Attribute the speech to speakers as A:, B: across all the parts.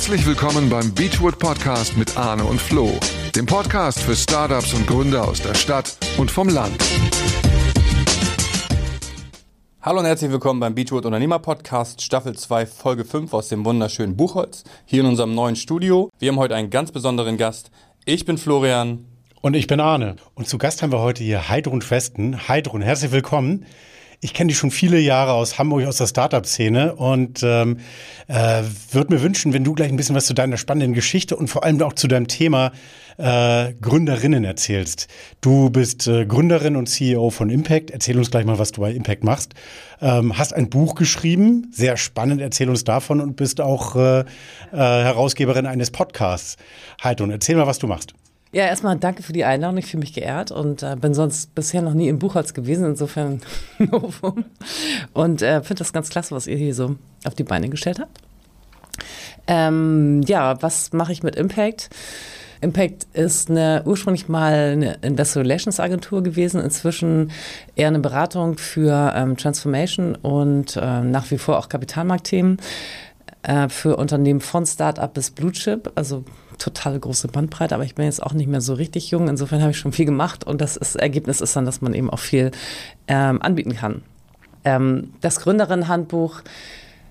A: Herzlich willkommen beim Beachwood Podcast mit Arne und Flo, dem Podcast für Startups und Gründer aus der Stadt und vom Land.
B: Hallo und herzlich willkommen beim Beachwood Unternehmer Podcast Staffel 2 Folge 5 aus dem wunderschönen Buchholz hier in unserem neuen Studio. Wir haben heute einen ganz besonderen Gast. Ich bin Florian.
C: Und ich bin Arne. Und zu Gast haben wir heute hier Heidrun Festen. Heidrun, herzlich willkommen. Ich kenne dich schon viele Jahre aus Hamburg, aus der Startup-Szene und ähm, äh, würde mir wünschen, wenn du gleich ein bisschen was zu deiner spannenden Geschichte und vor allem auch zu deinem Thema äh, Gründerinnen erzählst. Du bist äh, Gründerin und CEO von Impact. Erzähl uns gleich mal, was du bei Impact machst. Ähm, hast ein Buch geschrieben, sehr spannend. Erzähl uns davon und bist auch äh, äh, Herausgeberin eines Podcasts. Heidrun, erzähl mal, was du machst.
D: Ja, erstmal danke für die Einladung. Ich fühle mich geehrt und äh, bin sonst bisher noch nie im Buchholz gewesen, insofern Novum. Und äh, finde das ganz klasse, was ihr hier so auf die Beine gestellt habt. Ähm, ja, was mache ich mit Impact? Impact ist eine, ursprünglich mal eine Investor Relations Agentur gewesen, inzwischen eher eine Beratung für ähm, Transformation und äh, nach wie vor auch Kapitalmarktthemen äh, für Unternehmen von Startup bis Blue Chip, also totale große Bandbreite, aber ich bin jetzt auch nicht mehr so richtig jung. Insofern habe ich schon viel gemacht und das ist, Ergebnis ist dann, dass man eben auch viel ähm, anbieten kann. Ähm, das Gründerinnenhandbuch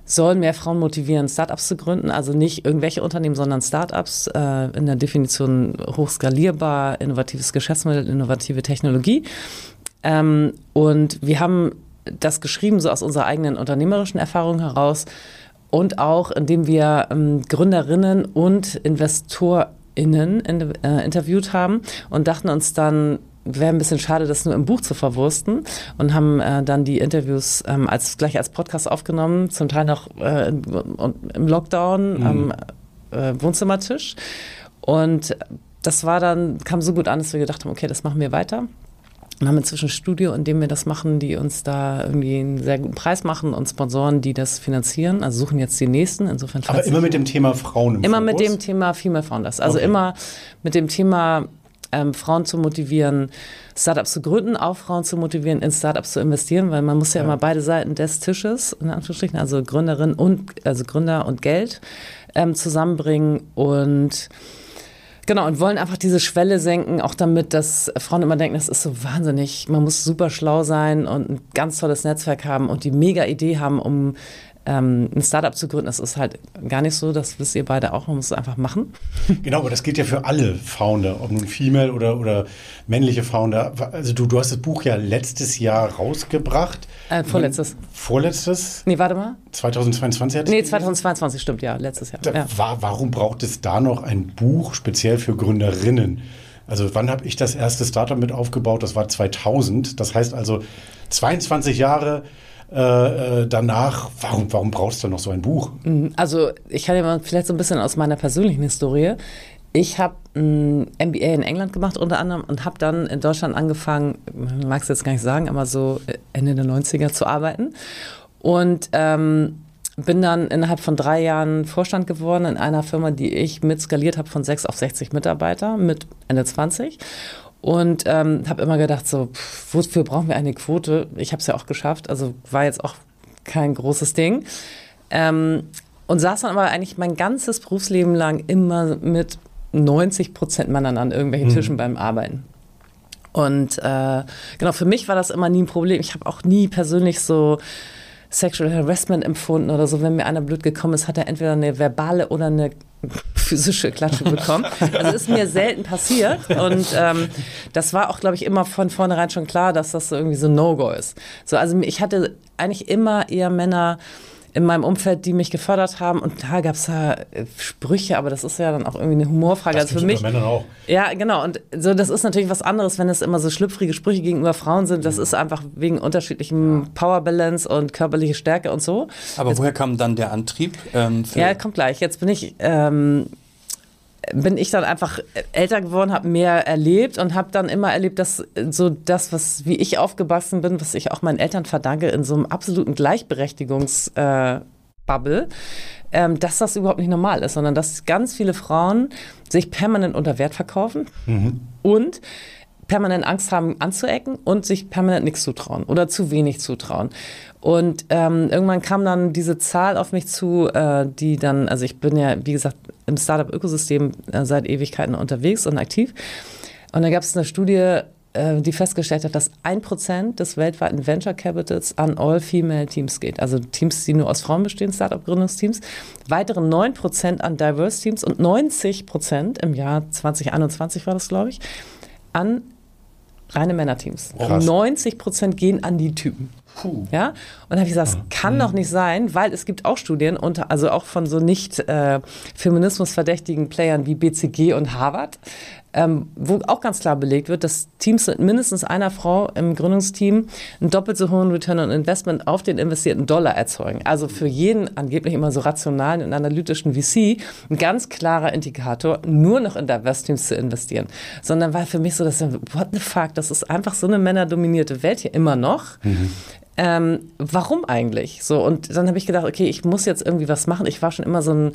D: soll mehr Frauen motivieren, Startups zu gründen. Also nicht irgendwelche Unternehmen, sondern Startups äh, in der Definition hochskalierbar, innovatives Geschäftsmodell, innovative Technologie. Ähm, und wir haben das geschrieben, so aus unserer eigenen unternehmerischen Erfahrung heraus, und auch indem wir ähm, Gründerinnen und InvestorInnen in, äh, interviewt haben und dachten uns dann, wäre ein bisschen schade, das nur im Buch zu verwursten und haben äh, dann die Interviews ähm, als, gleich als Podcast aufgenommen, zum Teil noch äh, im Lockdown mhm. am äh, Wohnzimmertisch. Und das war dann, kam so gut an, dass wir gedacht haben, okay, das machen wir weiter. Wir haben inzwischen ein Studio, in dem wir das machen, die uns da irgendwie einen sehr guten Preis machen und Sponsoren, die das finanzieren. Also suchen jetzt die nächsten. Insofern
C: Aber immer mit dem Thema Frauen im
D: Immer
C: Fokus?
D: mit dem Thema Female Founders. Also okay. immer mit dem Thema ähm, Frauen zu motivieren, Startups zu gründen, auch Frauen zu motivieren, in Startups zu investieren, weil man muss ja, ja. immer beide Seiten des Tisches, in Anführungsstrichen, also Gründerin und also Gründer und Geld ähm, zusammenbringen und Genau, und wollen einfach diese Schwelle senken, auch damit, dass Frauen immer denken, das ist so wahnsinnig, man muss super schlau sein und ein ganz tolles Netzwerk haben und die mega Idee haben, um ähm, ein Startup zu gründen, das ist halt gar nicht so, das wisst ihr beide auch, man muss es einfach machen.
C: Genau, aber das gilt ja für alle Founder, ob nun Female oder, oder männliche Founder. Also du, du hast das Buch ja letztes Jahr rausgebracht.
D: Äh, vorletztes.
C: Vorletztes?
D: Nee, warte mal.
C: 2022
D: Nee, 2022 stimmt, ja, letztes Jahr.
C: Da,
D: ja.
C: War, warum braucht es da noch ein Buch speziell für Gründerinnen? Also wann habe ich das erste Startup mit aufgebaut? Das war 2000. Das heißt also 22 Jahre äh, äh, danach, warum, warum brauchst du noch so ein Buch?
D: Mhm, also ich kann ja mal vielleicht so ein bisschen aus meiner persönlichen Historie. Ich habe ein MBA in England gemacht unter anderem und habe dann in Deutschland angefangen, mag es jetzt gar nicht sagen, aber so Ende der 90er zu arbeiten. Und ähm, bin dann innerhalb von drei Jahren Vorstand geworden in einer Firma, die ich mit skaliert habe von sechs auf 60 Mitarbeiter mit Ende 20. Und ähm, habe immer gedacht, so, pff, wofür brauchen wir eine Quote? Ich habe es ja auch geschafft, also war jetzt auch kein großes Ding. Ähm, und saß dann aber eigentlich mein ganzes Berufsleben lang immer mit 90 Prozent Männern an irgendwelchen mhm. Tischen beim Arbeiten. Und äh, genau, für mich war das immer nie ein Problem. Ich habe auch nie persönlich so Sexual Harassment empfunden oder so. Wenn mir einer blöd gekommen ist, hat er entweder eine verbale oder eine physische Klatsche bekommen. Also ist mir selten passiert. Und ähm, das war auch, glaube ich, immer von vornherein schon klar, dass das so irgendwie so No-Go ist. So, also ich hatte eigentlich immer eher Männer in meinem Umfeld, die mich gefördert haben. Und da gab es ja äh, Sprüche, aber das ist ja dann auch irgendwie eine Humorfrage.
C: Das also für mich. Männern auch.
D: Ja, genau. Und so, das ist natürlich was anderes, wenn es immer so schlüpfrige Sprüche gegenüber Frauen sind. Das mhm. ist einfach wegen unterschiedlichem Power Balance und körperliche Stärke und so.
B: Aber Jetzt, woher kam dann der Antrieb?
D: Ähm, ja, kommt gleich. Jetzt bin ich. Ähm, bin ich dann einfach älter geworden, habe mehr erlebt und habe dann immer erlebt, dass so das, was wie ich aufgewachsen bin, was ich auch meinen Eltern verdanke, in so einem absoluten Gleichberechtigungsbubble, äh, ähm, dass das überhaupt nicht normal ist, sondern dass ganz viele Frauen sich permanent unter Wert verkaufen mhm. und permanent Angst haben anzuecken und sich permanent nichts zutrauen oder zu wenig zutrauen. Und ähm, irgendwann kam dann diese Zahl auf mich zu, äh, die dann, also ich bin ja, wie gesagt, im Startup-Ökosystem äh, seit Ewigkeiten unterwegs und aktiv. Und da gab es eine Studie, äh, die festgestellt hat, dass ein Prozent des weltweiten Venture Capitals an All-Female-Teams geht. Also Teams, die nur aus Frauen bestehen, Startup-Gründungsteams. Weitere 9 Prozent an Diverse-Teams und 90 Prozent im Jahr 2021 war das, glaube ich, an reine Männerteams.
C: Krass.
D: 90 Prozent gehen an die Typen.
C: Puh.
D: Ja, und dann habe ich gesagt, das kann doch nicht sein, weil es gibt auch Studien, unter, also auch von so nicht äh, feminismusverdächtigen Playern wie BCG und Harvard, ähm, wo auch ganz klar belegt wird, dass Teams mit mindestens einer Frau im Gründungsteam einen doppelt so hohen Return on Investment auf den investierten Dollar erzeugen. Also für jeden angeblich immer so rationalen und analytischen VC ein ganz klarer Indikator, nur noch in Diverse Teams zu investieren. Sondern war für mich so, dass what the fuck, das ist einfach so eine männerdominierte Welt hier immer noch. Ähm, warum eigentlich? So, und dann habe ich gedacht, okay, ich muss jetzt irgendwie was machen. Ich war schon immer so ein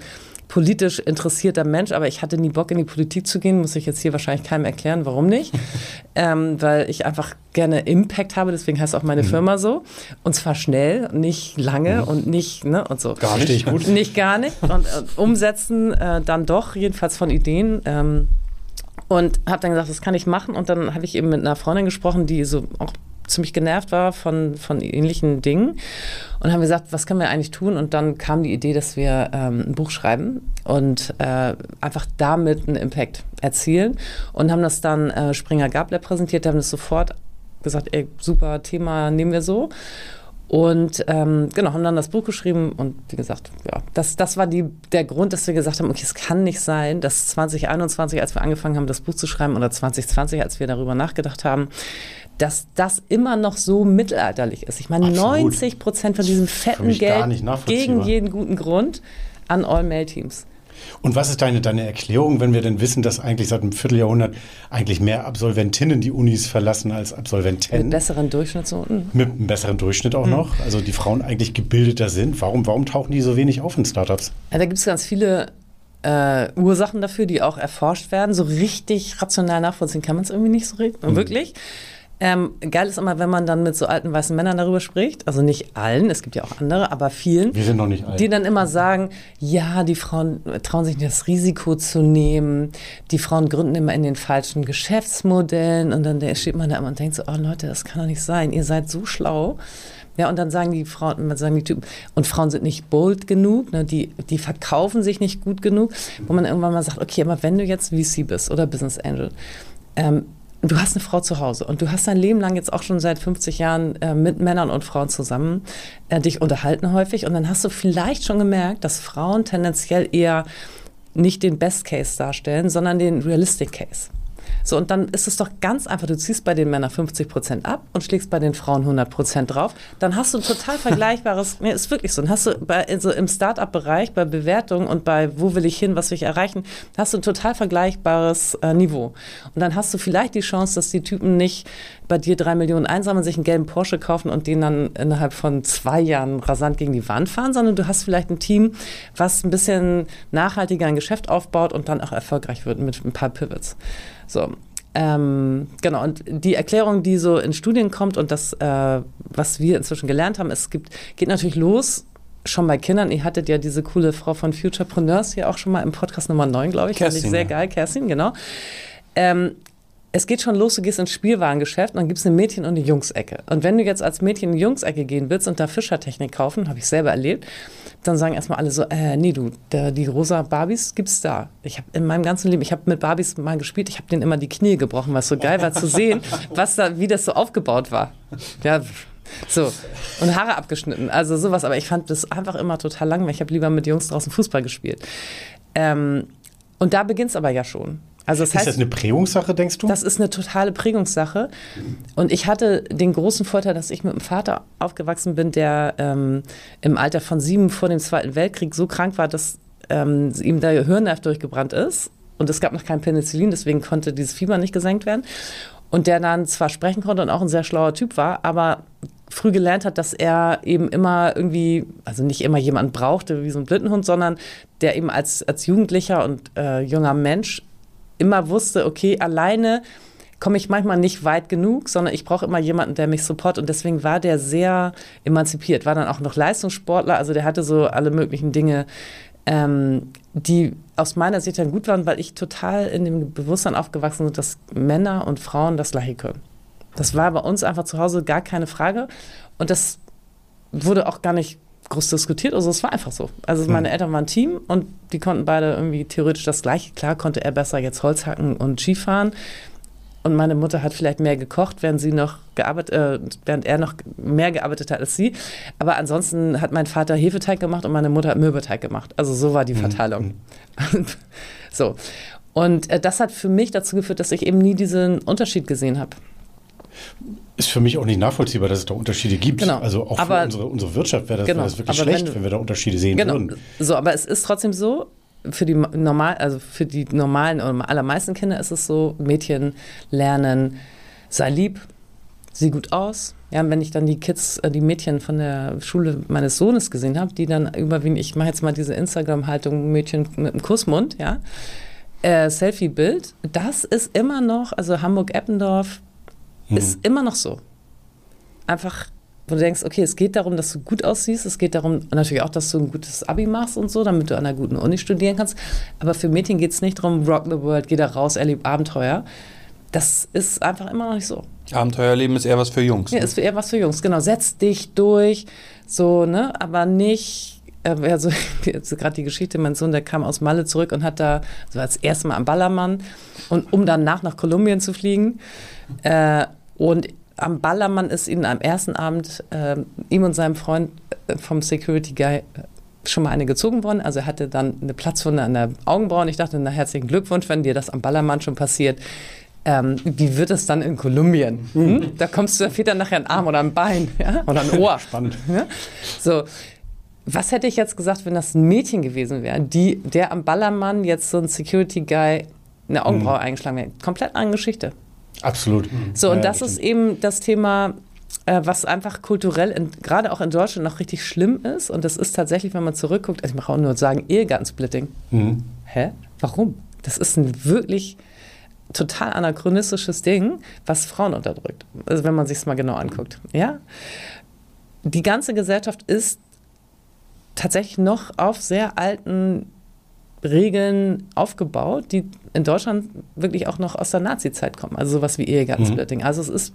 D: politisch interessierter Mensch, aber ich hatte nie Bock in die Politik zu gehen, muss ich jetzt hier wahrscheinlich keinem erklären, warum nicht. ähm, weil ich einfach gerne Impact habe, deswegen heißt auch meine
C: Mhm.
D: Firma so. Und zwar schnell, nicht lange und nicht, ne, und so.
C: Gar nicht. Gut.
D: Nicht gar nicht. Und, und umsetzen äh, dann doch, jedenfalls von Ideen. Ähm, und habe dann gesagt, das kann ich machen. Und dann habe ich eben mit einer Freundin gesprochen, die so auch ziemlich genervt war von, von ähnlichen Dingen. Und haben gesagt, was können wir eigentlich tun? Und dann kam die Idee, dass wir ähm, ein Buch schreiben und äh, einfach damit einen Impact erzielen. Und haben das dann äh, Springer Gabler präsentiert, haben das sofort gesagt, ey, super Thema, nehmen wir so. Und ähm, genau, haben dann das Buch geschrieben und wie gesagt, ja, das, das war die, der Grund, dass wir gesagt haben, okay, es kann nicht sein, dass 2021, als wir angefangen haben, das Buch zu schreiben, oder 2020, als wir darüber nachgedacht haben, dass das immer noch so mittelalterlich ist. Ich meine,
C: Absolut.
D: 90 Prozent von diesem fetten Geld gegen jeden guten Grund an All-Male-Teams.
C: Und was ist deine, deine Erklärung, wenn wir denn wissen, dass eigentlich seit einem Vierteljahrhundert eigentlich mehr Absolventinnen die Unis verlassen als
D: Mit
C: Absolventen?
D: besseren Durchschnittsnoten.
C: Mit einem besseren Durchschnitt auch noch. Also die Frauen eigentlich gebildeter sind. Warum, warum tauchen die so wenig auf in Startups?
D: Ja, da gibt es ganz viele äh, Ursachen dafür, die auch erforscht werden. So richtig rational nachvollziehen kann man es irgendwie nicht so re- wirklich. Ähm, geil ist immer, wenn man dann mit so alten weißen Männern darüber spricht. Also nicht allen, es gibt ja auch andere, aber vielen.
C: Wir sind noch nicht alt.
D: Die dann immer sagen, ja, die Frauen trauen sich nicht das Risiko zu nehmen, die Frauen gründen immer in den falschen Geschäftsmodellen und dann steht man da immer und denkt so, oh Leute, das kann doch nicht sein, ihr seid so schlau. Ja, und dann sagen die Frauen, man sagen die Typen, und Frauen sind nicht bold genug, ne, die, die verkaufen sich nicht gut genug, wo man irgendwann mal sagt, okay, aber wenn du jetzt VC bist oder Business Angel, ähm, du hast eine Frau zu Hause und du hast dein Leben lang jetzt auch schon seit 50 Jahren äh, mit Männern und Frauen zusammen äh, dich unterhalten häufig und dann hast du vielleicht schon gemerkt, dass Frauen tendenziell eher nicht den Best Case darstellen, sondern den Realistic Case. So, und dann ist es doch ganz einfach, du ziehst bei den Männern 50 Prozent ab und schlägst bei den Frauen 100 Prozent drauf. Dann hast du ein total vergleichbares, nee, ist wirklich so, dann hast du bei, also im Start-up-Bereich, bei Bewertung und bei wo will ich hin, was will ich erreichen, hast du ein total vergleichbares äh, Niveau. Und dann hast du vielleicht die Chance, dass die Typen nicht bei dir drei Millionen einsammeln, sich einen gelben Porsche kaufen und den dann innerhalb von zwei Jahren rasant gegen die Wand fahren, sondern du hast vielleicht ein Team, was ein bisschen nachhaltiger ein Geschäft aufbaut und dann auch erfolgreich wird mit ein paar Pivots. So. Ähm, genau, und die Erklärung, die so in Studien kommt und das, äh, was wir inzwischen gelernt haben, es gibt, geht natürlich los schon bei Kindern. Ihr hattet ja diese coole Frau von Futurepreneurs hier auch schon mal im Podcast Nummer 9, glaube ich. Fand ich
B: Kerstin,
D: sehr
B: ja.
D: geil, Kerstin, genau. Ähm, es geht schon los, du gehst ins Spielwarengeschäft und dann gibt es eine Mädchen- und eine Jungsecke. Und wenn du jetzt als Mädchen in die Jungsecke gehen willst und da Fischertechnik kaufen, habe ich selber erlebt, dann sagen erstmal alle so, äh, nee, du, der, die rosa Barbies gibt's da. Ich habe in meinem ganzen Leben, ich habe mit Barbies mal gespielt, ich habe denen immer die Knie gebrochen, was so geil war zu sehen, was da, wie das so aufgebaut war. Ja, so. Und Haare abgeschnitten, also sowas. Aber ich fand das einfach immer total langweilig. Ich habe lieber mit Jungs draußen Fußball gespielt. Ähm, und da beginnt es aber ja schon. Also das
C: ist
D: heißt,
C: das eine Prägungssache, denkst du?
D: das ist eine totale Prägungssache. Und ich hatte den großen Vorteil, dass ich mit einem Vater aufgewachsen bin, der ähm, im Alter von sieben vor dem Zweiten Weltkrieg so krank war, dass ähm, ihm der Hirnnerv durchgebrannt ist. Und es gab noch kein Penicillin, deswegen konnte dieses Fieber nicht gesenkt werden. Und der dann zwar sprechen konnte und auch ein sehr schlauer Typ war, aber früh gelernt hat, dass er eben immer irgendwie, also nicht immer jemanden brauchte wie so ein Blindenhund, sondern der eben als, als Jugendlicher und äh, junger Mensch immer wusste, okay, alleine komme ich manchmal nicht weit genug, sondern ich brauche immer jemanden, der mich support. Und deswegen war der sehr emanzipiert, war dann auch noch Leistungssportler. Also der hatte so alle möglichen Dinge, ähm, die aus meiner Sicht dann gut waren, weil ich total in dem Bewusstsein aufgewachsen bin, dass Männer und Frauen das Gleiche können. Das war bei uns einfach zu Hause gar keine Frage. Und das wurde auch gar nicht groß diskutiert. Also es war einfach so. Also meine Eltern waren ein Team und die konnten beide irgendwie theoretisch das Gleiche. Klar konnte er besser jetzt Holz hacken und Skifahren. Und meine Mutter hat vielleicht mehr gekocht, während sie noch gearbeitet, äh, während er noch mehr gearbeitet hat als sie. Aber ansonsten hat mein Vater Hefeteig gemacht und meine Mutter hat Mürbeteig gemacht. Also so war die Verteilung. so. Und äh, das hat für mich dazu geführt, dass ich eben nie diesen Unterschied gesehen habe.
C: Ist für mich auch nicht nachvollziehbar, dass es da Unterschiede gibt.
D: Genau.
C: Also auch
D: Aber-
C: für unsere, unsere Wirtschaft wäre das,
D: Genau.
C: wäre das wirklich schlecht,
D: wenn
C: wenn, wir da Unterschiede sehen
D: Genau.
C: würden.
D: So, aber es ist trotzdem so, für die normal, also für die normalen oder allermeisten Kinder ist es so, Mädchen lernen, sei lieb, sieh gut aus. Ja, wenn ich dann die Kids, äh, die Mädchen von der Schule meines Sohnes gesehen habe, die dann überwiegend, ich mache jetzt mal diese Instagram-Haltung Mädchen mit dem Kussmund, ja, äh, Selfie-Bild, das ist immer noch, also Hamburg-Eppendorf ist immer noch so. Einfach, wo du denkst, okay, es geht darum, dass du gut aussiehst, es geht darum natürlich auch, dass du ein gutes Abi machst und so, damit du an einer guten Uni studieren kannst. Aber für Mädchen geht es nicht darum, rock the world, geh da raus, erleb Abenteuer. Das ist einfach immer noch nicht so.
B: Abenteuerleben ist eher was für Jungs.
D: Ja,
B: ne?
D: ist eher was für Jungs, genau. Setz dich durch, so, ne, aber nicht. äh, Also, jetzt gerade die Geschichte, mein Sohn, der kam aus Malle zurück und hat da, so als erstes Mal am Ballermann, und um danach nach Kolumbien zu fliegen. Äh, und am Ballermann ist ihnen am ersten Abend äh, ihm und seinem Freund äh, vom Security Guy schon mal eine gezogen worden. Also er hatte dann eine Platzwunde an der Augenbraue und ich dachte, na herzlichen Glückwunsch, wenn dir das am Ballermann schon passiert. Ähm, wie wird es dann in Kolumbien? Hm? Da kommst du, dann nachher ein Arm oder ein Bein ja? oder ein Ohr.
C: Spannend.
D: Ja? So, was hätte ich jetzt gesagt, wenn das ein Mädchen gewesen wäre, die, der am Ballermann jetzt so ein Security Guy eine Augenbraue eingeschlagen wäre? Komplett andere Geschichte.
C: Absolut.
D: So,
C: Ja,
D: und das
C: stimmt.
D: ist eben das Thema, äh, was einfach kulturell, in, gerade auch in Deutschland, noch richtig schlimm ist. Und das ist tatsächlich, wenn man zurückguckt, also ich mache auch nur sagen, Ehegattensplitting.
C: Mhm.
D: Hä? Warum? Das ist ein wirklich total anachronistisches Ding, was Frauen unterdrückt. Also wenn man sich es mal genau anguckt. Ja? Die ganze Gesellschaft ist tatsächlich noch auf sehr alten Regeln aufgebaut, die in Deutschland wirklich auch noch aus der Nazi-Zeit kommen. Also sowas wie Ehegattensplitting. Also es ist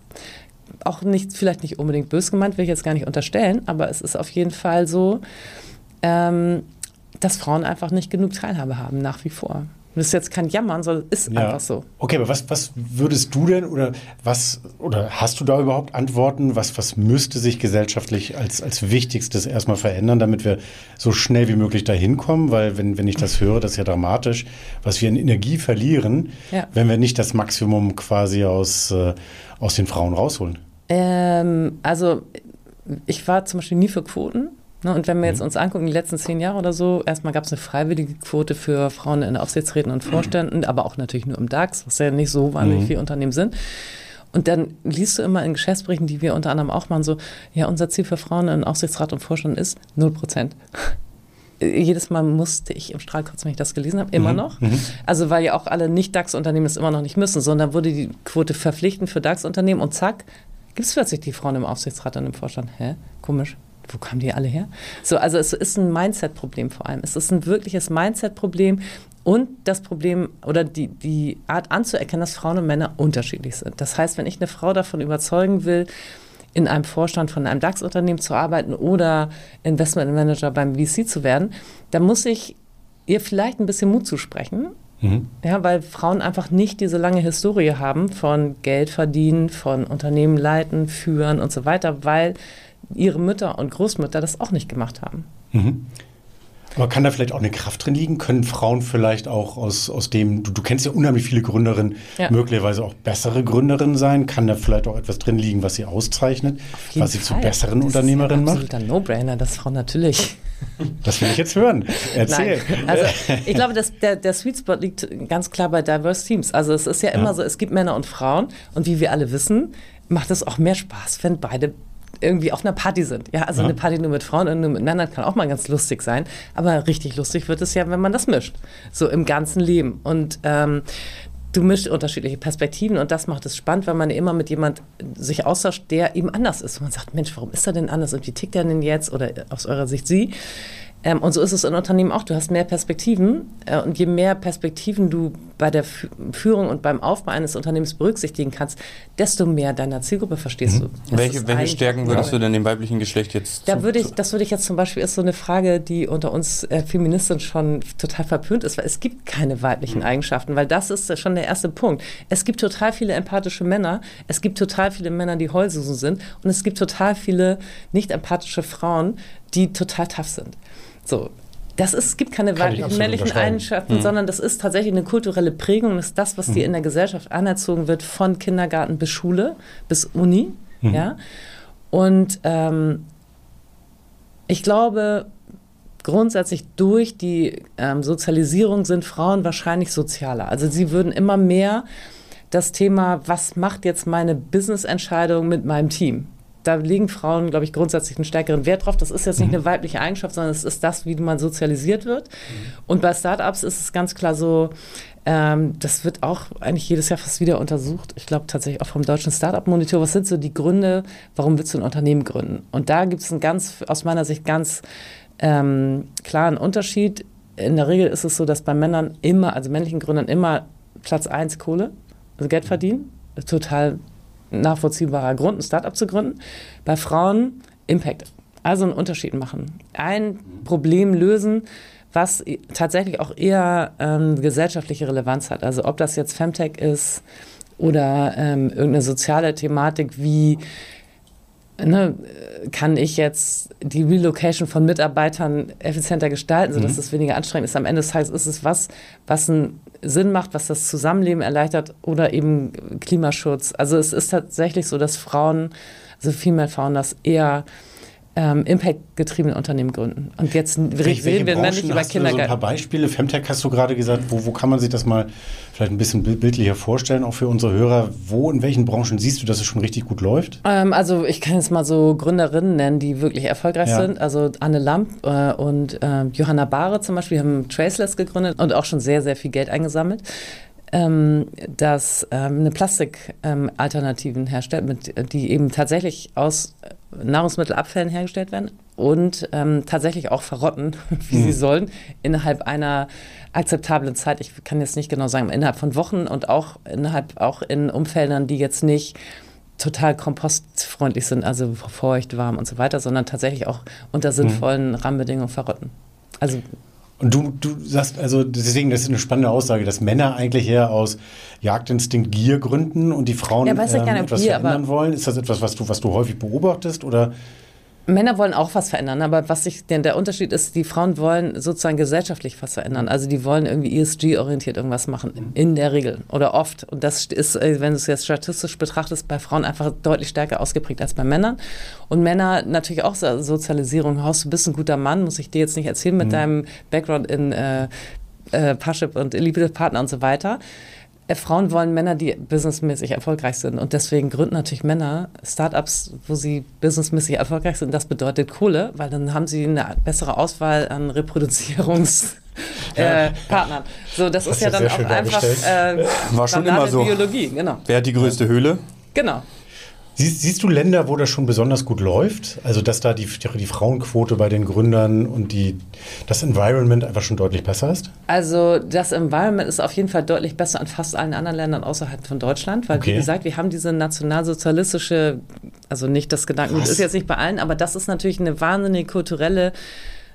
D: auch nicht, vielleicht nicht unbedingt bös gemeint, will ich jetzt gar nicht unterstellen, aber es ist auf jeden Fall so, ähm, dass Frauen einfach nicht genug Teilhabe haben, nach wie vor. Das ist jetzt kein Jammern, sondern es ist
C: Ja.
D: einfach so.
C: Okay, aber was, was würdest du denn oder was oder hast du da überhaupt Antworten? Was, was müsste sich gesellschaftlich als, als Wichtigstes erstmal verändern, damit wir so schnell wie möglich dahin kommen? Weil wenn, wenn ich das höre, das ist ja dramatisch, was wir in Energie verlieren,
D: Ja.
C: wenn wir nicht das Maximum quasi aus, äh, aus den Frauen rausholen.
D: Ähm, also ich war zum Beispiel nie für Quoten. Ne? Und wenn wir jetzt uns angucken, die letzten zehn Jahre oder so, erstmal gab es eine freiwillige Quote für Frauen in Aufsichtsräten und Vorständen, aber auch natürlich nur im DAX, was ja nicht so wahnsinnig viele Unternehmen sind. Und dann liest du immer in Geschäftsberichten, die wir unter anderem auch machen, so, ja, unser Ziel für Frauen in Aufsichtsrat und Vorstand ist 0 Prozent. Jedes Mal musste ich im Strahl kotzen, wenn ich das gelesen habe, immer noch. Also weil ja auch alle Nicht-DAX-Unternehmen es immer noch nicht müssen, sondern wurde die Quote verpflichtend für DAX-Unternehmen und zack, gibt es plötzlich die Frauen im Aufsichtsrat und im Vorstand. Hä? Komisch. Wo kamen die alle her? So, also es ist ein Mindset-Problem vor allem. Es ist ein wirkliches Mindset-Problem und das Problem oder die, die Art anzuerkennen, dass Frauen und Männer unterschiedlich sind. Das heißt, wenn ich eine Frau davon überzeugen will, in einem Vorstand von einem DAX-Unternehmen zu arbeiten oder Investmentmanager beim VC zu werden, dann muss ich ihr vielleicht ein bisschen Mut zusprechen. Ja, weil Frauen einfach nicht diese lange Historie haben von Geld verdienen, von Unternehmen leiten, führen und so weiter, weil ihre Mütter und Großmütter das auch nicht gemacht haben.
C: Aber kann da vielleicht auch eine Kraft drin liegen? Können Frauen vielleicht auch aus, aus dem, du, du kennst ja unheimlich viele Gründerinnen,
D: Ja.
C: möglicherweise auch bessere Gründerinnen sein? Kann da vielleicht auch etwas drin liegen, was sie auszeichnet, was sie zu besseren
D: das
C: Unternehmerinnen
D: ist ein
C: macht?
D: absoluter No-Brainer, dass Frauen natürlich.
C: Das will ich jetzt hören. Erzähl.
D: Nein. Also ich glaube, dass der, der Sweet Spot liegt ganz klar bei Diverse Teams. Also es ist ja immer so, es gibt Männer und Frauen und wie wir alle wissen, macht es auch mehr Spaß, wenn beide irgendwie auf einer Party sind. Ja, also
C: Ja.
D: eine Party nur mit Frauen und nur mit Männern kann auch mal ganz lustig sein. Aber richtig lustig wird es ja, wenn man das mischt. So im ganzen Leben. Und ähm, du mischst unterschiedliche Perspektiven und das macht es spannend, weil man immer mit jemand sich austauscht, der eben anders ist. Und man sagt, Mensch, warum ist er denn anders und wie tickt er denn jetzt oder aus eurer Sicht sie? Ähm, und so ist es in Unternehmen auch. Du hast mehr Perspektiven äh, und je mehr Perspektiven du bei der Führung und beim Aufbau eines Unternehmens berücksichtigen kannst, desto mehr deiner Zielgruppe verstehst
B: mhm. du. Welche, welche Stärken würdest du denn dem weiblichen Geschlecht jetzt?
D: Da würde ich, das würde ich jetzt zum Beispiel ist so eine Frage, die unter uns äh, Feministen schon total verpönt ist, weil es gibt keine weiblichen mhm. Eigenschaften, weil das ist schon der erste Punkt. Es gibt total viele empathische Männer, es gibt total viele Männer, die Heulsusen sind und es gibt total viele nicht empathische Frauen, die total tough sind. So, das ist, es gibt keine weiblichen männlichen Eigenschaften, mhm. sondern das ist tatsächlich eine kulturelle Prägung. Das ist das, was mhm. dir in der Gesellschaft anerzogen wird, von Kindergarten bis Schule, bis Uni. Mhm. Ja? Und ähm, ich glaube, grundsätzlich durch die ähm, Sozialisierung sind Frauen wahrscheinlich sozialer. Also sie würden immer mehr das Thema, was macht jetzt meine Business-Entscheidung mit meinem Team? Da legen Frauen, glaube ich, grundsätzlich einen stärkeren Wert drauf. Das ist jetzt nicht mhm. eine weibliche Eigenschaft, sondern es ist das, wie man sozialisiert wird. Mhm. Und bei Startups ist es ganz klar so, ähm, das wird auch eigentlich jedes Jahr fast wieder untersucht. Ich glaube tatsächlich auch vom deutschen Startup-Monitor. Was sind so die Gründe, warum willst du ein Unternehmen gründen? Und da gibt es einen ganz, aus meiner Sicht ganz ähm, klaren Unterschied. In der Regel ist es so, dass bei Männern immer, also männlichen Gründern immer Platz 1 Kohle, also Geld verdienen. Total nachvollziehbarer Grund, ein Startup zu gründen. Bei Frauen Impact, also einen Unterschied machen. Ein Problem lösen, was tatsächlich auch eher ähm, gesellschaftliche Relevanz hat. Also ob das jetzt Femtech ist oder ähm, irgendeine soziale Thematik wie ne, kann ich jetzt die Relocation von Mitarbeitern effizienter gestalten, sodass mhm. es weniger anstrengend ist. Am Ende des Tages ist es was, was einen Sinn macht, was das Zusammenleben erleichtert oder eben Klimaschutz. Also es ist tatsächlich so, dass Frauen, also Female Founders eher ähm, Impact-getriebene Unternehmen gründen. Und jetzt
C: reden wir männlich über Kindergarten. So ein paar Beispiele. Femtech hast du gerade gesagt. Wo, wo kann man sich das mal vielleicht ein bisschen bildlicher vorstellen, auch für unsere Hörer? Wo, in welchen Branchen siehst du, dass es schon richtig gut läuft?
D: Ähm, also ich kann jetzt mal so Gründerinnen nennen, die wirklich erfolgreich ja. sind. Also Anne Lamp äh, und äh, Johanna Bahre zum Beispiel haben Traceless gegründet und auch schon sehr, sehr viel Geld eingesammelt ähm, dass ähm, eine Plastikalternativen ähm, herstellt, mit, die eben tatsächlich aus Nahrungsmittelabfällen hergestellt werden und ähm, tatsächlich auch verrotten, wie mhm. sie sollen, innerhalb einer akzeptablen Zeit. Ich kann jetzt nicht genau sagen, innerhalb von Wochen und auch innerhalb auch in Umfeldern, die jetzt nicht total kompostfreundlich sind, also feucht, warm und so weiter, sondern tatsächlich auch unter sinnvollen mhm. Rahmenbedingungen verrotten.
C: Also und du, du sagst, also deswegen, das ist eine spannende Aussage, dass Männer eigentlich eher aus Jagdinstinkt Gier gründen und die Frauen ja, ähm, etwas Gier, verändern wollen. Ist das etwas, was du, was du häufig beobachtest oder
D: Männer wollen auch was verändern, aber was sich denn der Unterschied ist, die Frauen wollen sozusagen gesellschaftlich was verändern. Also die wollen irgendwie ESG-orientiert irgendwas machen, in der Regel oder oft. Und das ist, äh, wenn du es jetzt statistisch betrachtest, bei Frauen einfach deutlich stärker ausgeprägt als bei Männern. Und Männer natürlich auch Sozialisierung. Haus, du bist ein guter Mann, muss ich dir jetzt nicht erzählen mit mhm. deinem Background in äh, äh, Parship und Liebe-Partner und so weiter. Äh, Frauen wollen Männer, die businessmäßig erfolgreich sind. Und deswegen gründen natürlich Männer Startups, wo sie businessmäßig erfolgreich sind. Das bedeutet Kohle, weil dann haben sie eine bessere Auswahl an Reproduzierungs- äh, Partnern. So, das, das ist ja dann auch einfach äh,
B: War schon immer so.
D: Biologie, genau.
B: Wer hat die größte Höhle?
D: Genau.
C: Siehst, siehst, du Länder, wo das schon besonders gut läuft? Also, dass da die, die Frauenquote bei den Gründern und die, das Environment einfach schon deutlich besser ist?
D: Also, das Environment ist auf jeden Fall deutlich besser in fast allen anderen Ländern außerhalb von Deutschland, weil, okay. wie gesagt, wir haben diese nationalsozialistische, also nicht das Gedanken, das ist jetzt nicht bei allen, aber das ist natürlich eine wahnsinnige kulturelle,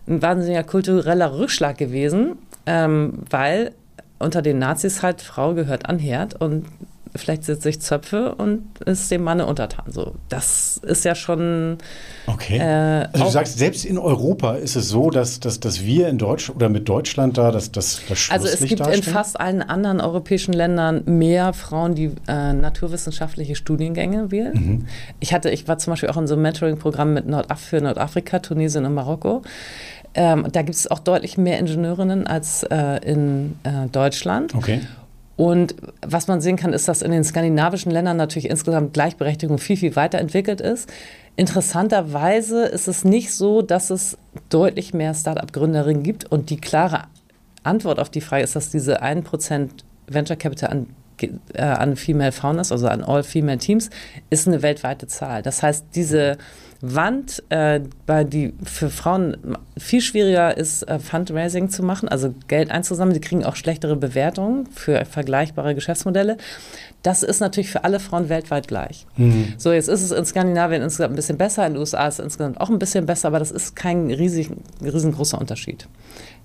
D: ein wahnsinniger kultureller Rückschlag gewesen, ähm, weil unter den Nazis halt Frau gehört an Herd und vielleicht setzt sich Zöpfe und ist dem Manne untertan. So, das ist ja schon.
C: Okay. Äh, also du sagst, selbst in Europa ist es so, dass, dass, dass wir in Deutschland oder mit Deutschland da das, das, das
D: Also es gibt darstellen? in fast allen anderen europäischen Ländern mehr Frauen, die äh, naturwissenschaftliche Studiengänge wählen. Mhm. Ich hatte, ich war zum Beispiel auch in so einem Mentoring-Programm mit Nordaf für Nordafrika, Tunesien und Marokko. Ähm, da gibt es auch deutlich mehr Ingenieurinnen als äh, in äh, Deutschland.
C: Okay.
D: Und was man sehen kann, ist, dass in den skandinavischen Ländern natürlich insgesamt Gleichberechtigung viel, viel weiterentwickelt ist. Interessanterweise ist es nicht so, dass es deutlich mehr Start-up-Gründerinnen gibt. Und die klare Antwort auf die Frage ist, dass diese 1% Venture Capital an äh, an Female Founders, also an All-Female Teams, ist eine weltweite Zahl. Das heißt, diese Wand, äh, bei die für Frauen viel schwieriger ist, äh, Fundraising zu machen, also Geld einzusammeln. Die kriegen auch schlechtere Bewertungen für vergleichbare Geschäftsmodelle. Das ist natürlich für alle Frauen weltweit gleich. Mhm. So, jetzt ist es in Skandinavien insgesamt ein bisschen besser, in den USA ist es insgesamt auch ein bisschen besser, aber das ist kein riesig, riesengroßer Unterschied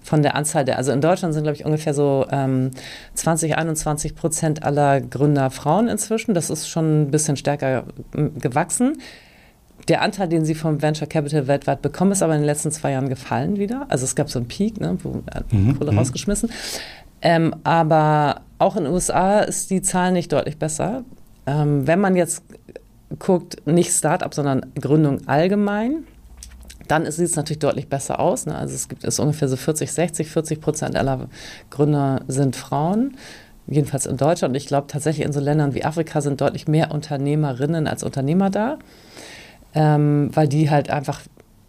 D: von der Anzahl der, also in Deutschland sind, glaube ich, ungefähr so ähm, 20, 21 Prozent aller Gründer Frauen inzwischen. Das ist schon ein bisschen stärker gewachsen. Der Anteil, den sie vom Venture Capital weltweit bekommen, ist aber in den letzten zwei Jahren gefallen wieder. Also es gab so einen Peak, ne, wo mhm, Kohle mhm. rausgeschmissen. Ähm, aber auch in den USA ist die Zahl nicht deutlich besser. Ähm, wenn man jetzt guckt, nicht Startup, sondern Gründung allgemein, dann sieht es natürlich deutlich besser aus. Ne? Also es gibt es ungefähr so 40, 60, 40 Prozent aller Gründer sind Frauen. Jedenfalls in Deutschland. Und ich glaube tatsächlich in so Ländern wie Afrika sind deutlich mehr Unternehmerinnen als Unternehmer da, ähm, weil die halt einfach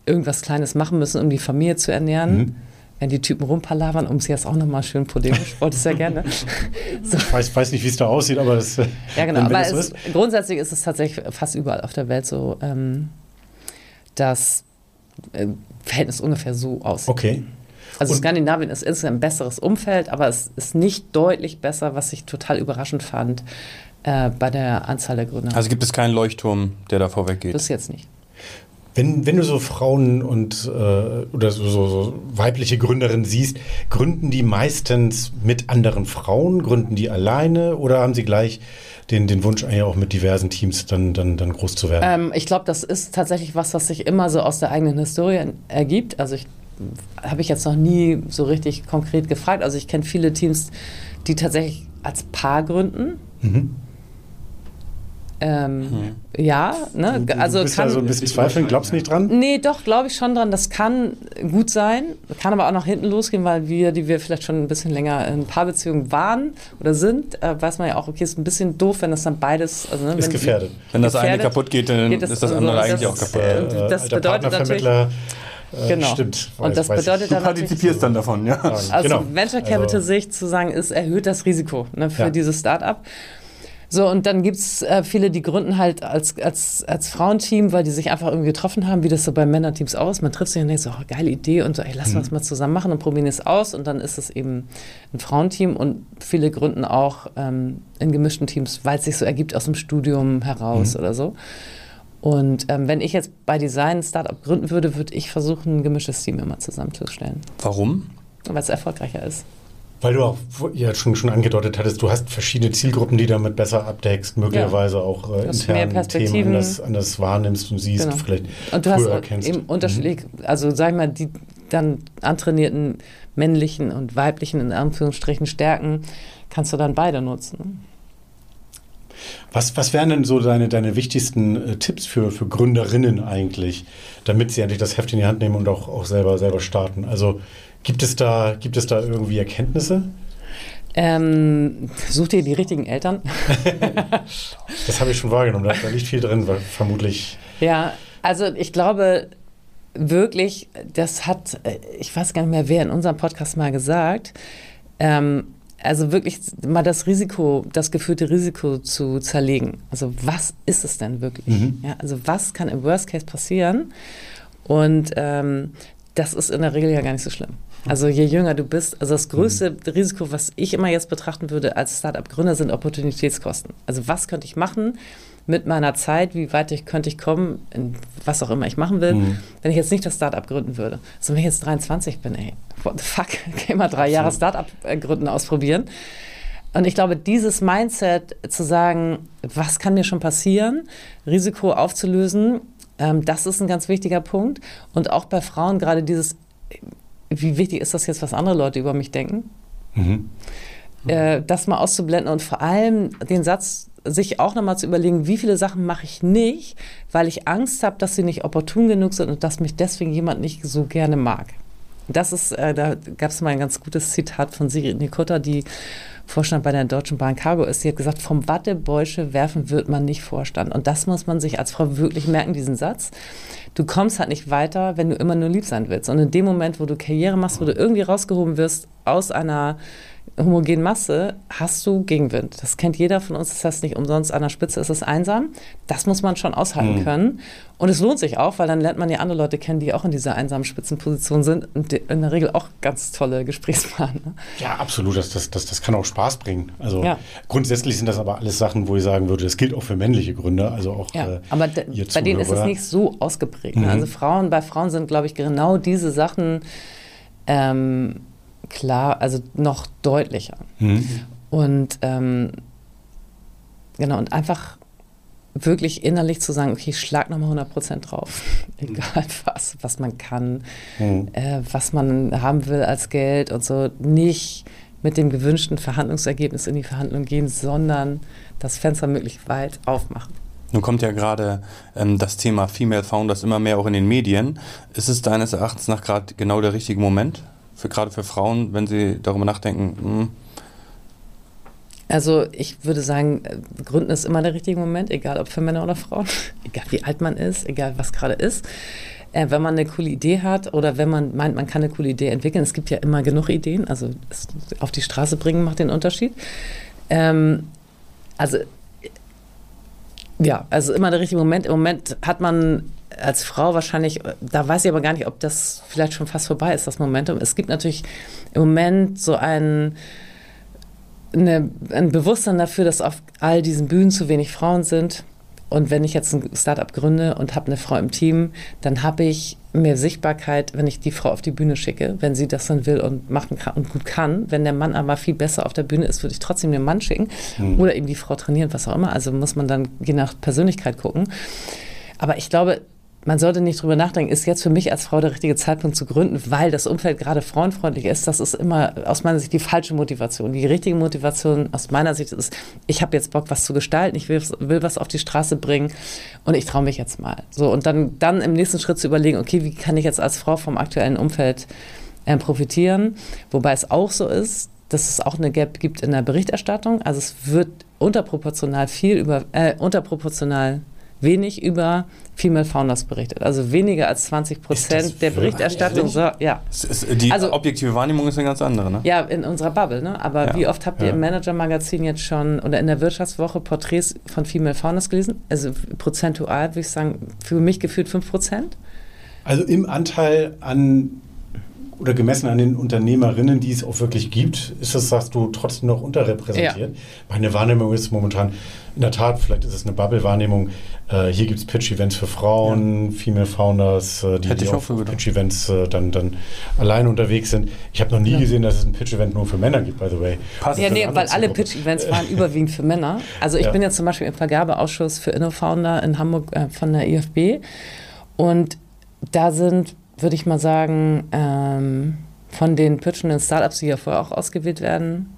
D: irgendwas Kleines machen müssen, um die Familie zu ernähren. Mhm wenn die Typen rumpalavern, um es jetzt auch nochmal schön polemisch, wollte es ja gerne.
C: so. Ich weiß, weiß, nicht, wie es da aussieht, aber das.
D: Ja, genau, aber ist. grundsätzlich ist es tatsächlich fast überall auf der Welt so, ähm, dass äh, Verhältnis ungefähr so aussieht.
C: Okay.
D: Also Und Skandinavien ist insgesamt ein besseres Umfeld, aber es ist nicht deutlich besser, was ich total überraschend fand äh, bei der Anzahl der Gründer.
B: Also gibt es keinen Leuchtturm, der da vorweggeht?
D: Das jetzt nicht.
C: Wenn, wenn du so Frauen und äh, oder so, so, so, weibliche Gründerinnen siehst, gründen die meistens mit anderen Frauen, gründen die alleine oder haben sie gleich den, den Wunsch, eigentlich auch mit diversen Teams dann, dann, dann groß zu werden?
D: Ähm, ich glaube, das ist tatsächlich was, was sich immer so aus der eigenen Historie ergibt. Also ich habe ich jetzt noch nie so richtig konkret gefragt. Also ich kenne viele Teams, die tatsächlich als Paar gründen. Mhm. Ähm, hm. Ja, ne?
C: Also du bist kann, also ein bisschen zweifeln, glaubst du nicht dran?
D: Nee, doch, glaube ich schon dran. Das kann gut sein, kann aber auch nach hinten losgehen, weil wir, die wir vielleicht schon ein bisschen länger in Paarbeziehungen waren oder sind, äh, weiß man ja auch, okay, ist ein bisschen doof, wenn das dann beides. Also,
C: ne, ist gefährdet.
B: Wenn das gefährdet, eine kaputt geht, dann geht das ist das andere so, eigentlich das, auch kaputt.
C: Äh, das bedeutet natürlich. Äh,
D: genau.
C: Stimmt.
D: Und das bedeutet
B: du dann. Du partizipierst dann davon, ja.
D: Also genau. Venture Capital also, Sicht zu sagen, ist erhöht das Risiko ne, für ja. dieses Start-up. So, und dann gibt es äh, viele, die gründen halt als, als, als Frauenteam, weil die sich einfach irgendwie getroffen haben, wie das so bei Männerteams aus. Man trifft sich und denkt so, oh, geile Idee und so, ey, lass mhm. uns mal zusammen machen und probieren es aus. Und dann ist es eben ein Frauenteam und viele gründen auch ähm, in gemischten Teams, weil es sich so ergibt aus dem Studium heraus mhm. oder so. Und ähm, wenn ich jetzt bei Design ein Startup gründen würde, würde ich versuchen, ein gemischtes Team immer zusammenzustellen.
B: Warum?
D: Weil es erfolgreicher ist.
C: Weil du auch ja schon, schon angedeutet hattest, du hast verschiedene Zielgruppen, die damit besser abdeckst, möglicherweise ja. auch äh, interne Themen anders, anders wahrnimmst und siehst, genau. vielleicht
D: Und du hast erkennst. eben unterschiedlich, mhm. also sag ich mal, die dann antrainierten männlichen und weiblichen in Anführungsstrichen Stärken kannst du dann beide nutzen.
C: Was, was wären denn so deine, deine wichtigsten äh, Tipps für, für Gründerinnen eigentlich, damit sie endlich das Heft in die Hand nehmen und auch, auch selber, selber starten? Also Gibt es da, gibt es da irgendwie Erkenntnisse?
D: Ähm, such dir die richtigen Eltern.
C: das habe ich schon wahrgenommen. Da, da liegt viel drin, weil vermutlich.
D: Ja, also ich glaube wirklich, das hat, ich weiß gar nicht mehr, wer in unserem Podcast mal gesagt, ähm, also wirklich mal das Risiko, das geführte Risiko zu zerlegen. Also was ist es denn wirklich? Mhm. Ja, also was kann im Worst Case passieren? Und ähm, das ist in der Regel ja gar nicht so schlimm. Also je jünger du bist, also das größte mhm. Risiko, was ich immer jetzt betrachten würde als Startup-Gründer, sind Opportunitätskosten. Also was könnte ich machen mit meiner Zeit, wie weit ich, könnte ich kommen, was auch immer ich machen will, mhm. wenn ich jetzt nicht das Startup gründen würde. Also wenn ich jetzt 23 bin, ey, what the fuck, kann ich mal drei Absolut. Jahre Startup äh, gründen ausprobieren. Und ich glaube, dieses Mindset zu sagen, was kann mir schon passieren, Risiko aufzulösen, ähm, das ist ein ganz wichtiger Punkt. Und auch bei Frauen gerade dieses wie wichtig ist das jetzt, was andere Leute über mich denken? Mhm. Äh, das mal auszublenden und vor allem den Satz sich auch nochmal zu überlegen, wie viele Sachen mache ich nicht, weil ich Angst habe, dass sie nicht opportun genug sind und dass mich deswegen jemand nicht so gerne mag. Das ist, äh, da gab es mal ein ganz gutes Zitat von Sigrid Nikutta, die Vorstand bei der Deutschen Bahn Cargo ist. Sie hat gesagt, vom Wattebäusche werfen wird man nicht Vorstand. Und das muss man sich als Frau wirklich merken, diesen Satz. Du kommst halt nicht weiter, wenn du immer nur lieb sein willst. Und in dem Moment, wo du Karriere machst, wo du irgendwie rausgehoben wirst aus einer homogenen Masse hast du Gegenwind. Das kennt jeder von uns. Das heißt nicht umsonst, an der Spitze ist es einsam. Das muss man schon aushalten mhm. können. Und es lohnt sich auch, weil dann lernt man ja andere Leute kennen, die auch in dieser einsamen Spitzenposition sind und in der Regel auch ganz tolle Gesprächspartner.
C: Ja, absolut. Das, das, das, das kann auch Spaß bringen. Also ja. grundsätzlich sind das aber alles Sachen, wo ich sagen würde, das gilt auch für männliche Gründer. Also auch
D: ja, äh, aber bei denen ist es nicht so ausgeprägt. Mhm. Also Frauen, bei Frauen sind, glaube ich, genau diese Sachen ähm, klar, also noch deutlicher. Mhm. Und ähm, genau, und einfach wirklich innerlich zu sagen, okay, ich schlag nochmal 100% drauf. Egal was, was man kann, mhm. äh, was man haben will als Geld und so. Nicht mit dem gewünschten Verhandlungsergebnis in die Verhandlung gehen, sondern das Fenster möglichst weit aufmachen.
B: Nun kommt ja gerade ähm, das Thema Female Founders immer mehr auch in den Medien. Ist es deines Erachtens nach gerade genau der richtige Moment, für, gerade für Frauen, wenn sie darüber nachdenken? Mh, hm,
D: also ich würde sagen, äh, Gründen ist immer der richtige Moment, egal ob für Männer oder Frauen, egal wie alt man ist, egal was gerade ist. Äh, wenn man eine coole Idee hat oder wenn man meint, man kann eine coole Idee entwickeln, es gibt ja immer genug Ideen, also auf die Straße bringen macht den Unterschied. Ähm, also ja, also immer der richtige Moment. Im Moment hat man als Frau wahrscheinlich, da weiß ich aber gar nicht, ob das vielleicht schon fast vorbei ist, das Momentum. Es gibt natürlich im Moment so ein eine, ein Bewusstsein dafür, dass auf all diesen Bühnen zu wenig Frauen sind. Und wenn ich jetzt ein Startup gründe und habe eine Frau im Team, dann habe ich mehr Sichtbarkeit, wenn ich die Frau auf die Bühne schicke, wenn sie das dann will und machen kann und gut kann. Wenn der Mann aber viel besser auf der Bühne ist, würde ich trotzdem den Mann schicken mhm. oder eben die Frau trainieren, was auch immer. Also muss man dann je nach Persönlichkeit gucken. Aber ich glaube, man sollte nicht drüber nachdenken, ist jetzt für mich als Frau der richtige Zeitpunkt zu gründen, weil das Umfeld gerade frauenfreundlich ist. Das ist immer aus meiner Sicht die falsche Motivation. Die richtige Motivation aus meiner Sicht ist, ich habe jetzt Bock, was zu gestalten, ich will, will was auf die Straße bringen und ich traue mich jetzt mal. So und dann, dann im nächsten Schritt zu überlegen, okay, wie kann ich jetzt als Frau vom aktuellen Umfeld äh, profitieren? Wobei es auch so ist, dass es auch eine Gap gibt in der Berichterstattung. Also es wird unterproportional viel über, äh, unterproportional wenig über Female Founders berichtet. Also weniger als 20 Prozent der Berichterstattung. So, ja.
B: Die also, objektive Wahrnehmung ist eine ganz andere, ne?
D: Ja, in unserer Bubble, ne? Aber ja. wie oft habt ihr ja. im Manager-Magazin jetzt schon oder in der Wirtschaftswoche Porträts von Female Founders gelesen? Also prozentual würde ich sagen, für mich gefühlt 5 Prozent.
C: Also im Anteil an oder gemessen an den Unternehmerinnen, die es auch wirklich gibt, ist das, sagst du, trotzdem noch unterrepräsentiert. Ja. Meine Wahrnehmung ist momentan, in der Tat, vielleicht ist es eine Bubble-Wahrnehmung, äh, hier gibt es Pitch-Events für Frauen, ja. Female Founders, äh, die, die auf Pitch-Events äh, dann, dann alleine unterwegs sind. Ich habe noch nie ja. gesehen, dass es ein Pitch-Event nur für Männer gibt, by the way.
D: Passt ja, nee, weil alle Pitch-Events waren überwiegend für Männer. Also ich bin jetzt zum Beispiel im Vergabeausschuss für InnoFounder in Hamburg äh, von der IFB und da sind würde ich mal sagen, ähm, von den pitchenden Startups, die ja vorher auch ausgewählt werden,